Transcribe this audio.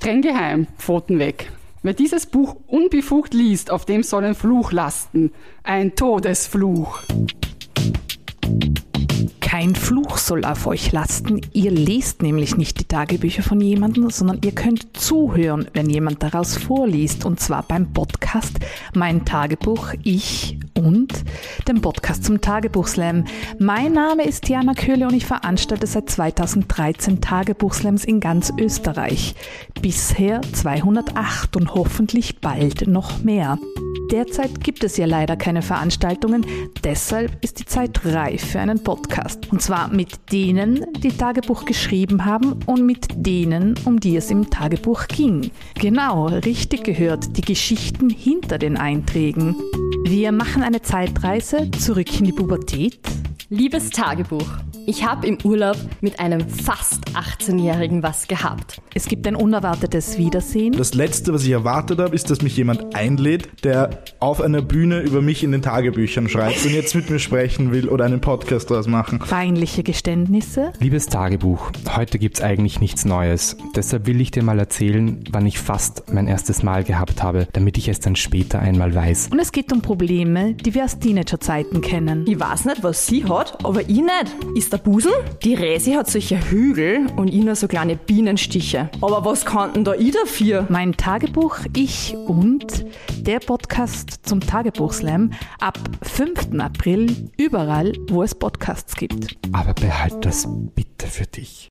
Streng geheim, Pfoten weg. Wer dieses Buch unbefugt liest, auf dem soll ein Fluch lasten. Ein Todesfluch. Kein Fluch soll auf euch lasten. Ihr lest nämlich nicht die Tagebücher von jemandem, sondern ihr könnt zuhören, wenn jemand daraus vorliest. Und zwar beim Podcast Mein Tagebuch, ich und dem Podcast zum Tagebuchslam. Mein Name ist Jana Köhle und ich veranstalte seit 2013 Tagebuchslams in ganz Österreich. Bisher 208 und hoffentlich bald noch mehr. Derzeit gibt es ja leider keine Veranstaltungen, deshalb ist die Zeit reif für einen Podcast. Und zwar mit denen, die Tagebuch geschrieben haben und mit denen, um die es im Tagebuch ging. Genau, richtig gehört, die Geschichten hinter den Einträgen. Wir machen eine Zeitreise zurück in die Pubertät. Liebes Tagebuch, ich habe im Urlaub mit einem fast 18-Jährigen was gehabt. Es gibt ein unerwartetes Wiedersehen. Das Letzte, was ich erwartet habe, ist, dass mich jemand einlädt, der auf einer Bühne über mich in den Tagebüchern schreibt und jetzt mit mir sprechen will oder einen Podcast daraus machen. Peinliche Geständnisse. Liebes Tagebuch, heute gibt's eigentlich nichts Neues. Deshalb will ich dir mal erzählen, wann ich fast mein erstes Mal gehabt habe, damit ich es dann später einmal weiß. Und es geht um Probleme, die wir aus Teenagerzeiten kennen. Ich weiß nicht, was sie hat, aber ich nicht. Ist der Busen? Die Resi hat solche Hügel und ich nur so kleine Bienenstiche. Aber was kann denn da ich dafür? Mein Tagebuch, ich und der Podcast zum Tagebuchslam ab 5. April überall, wo es Podcasts gibt. Aber behalt das bitte für dich.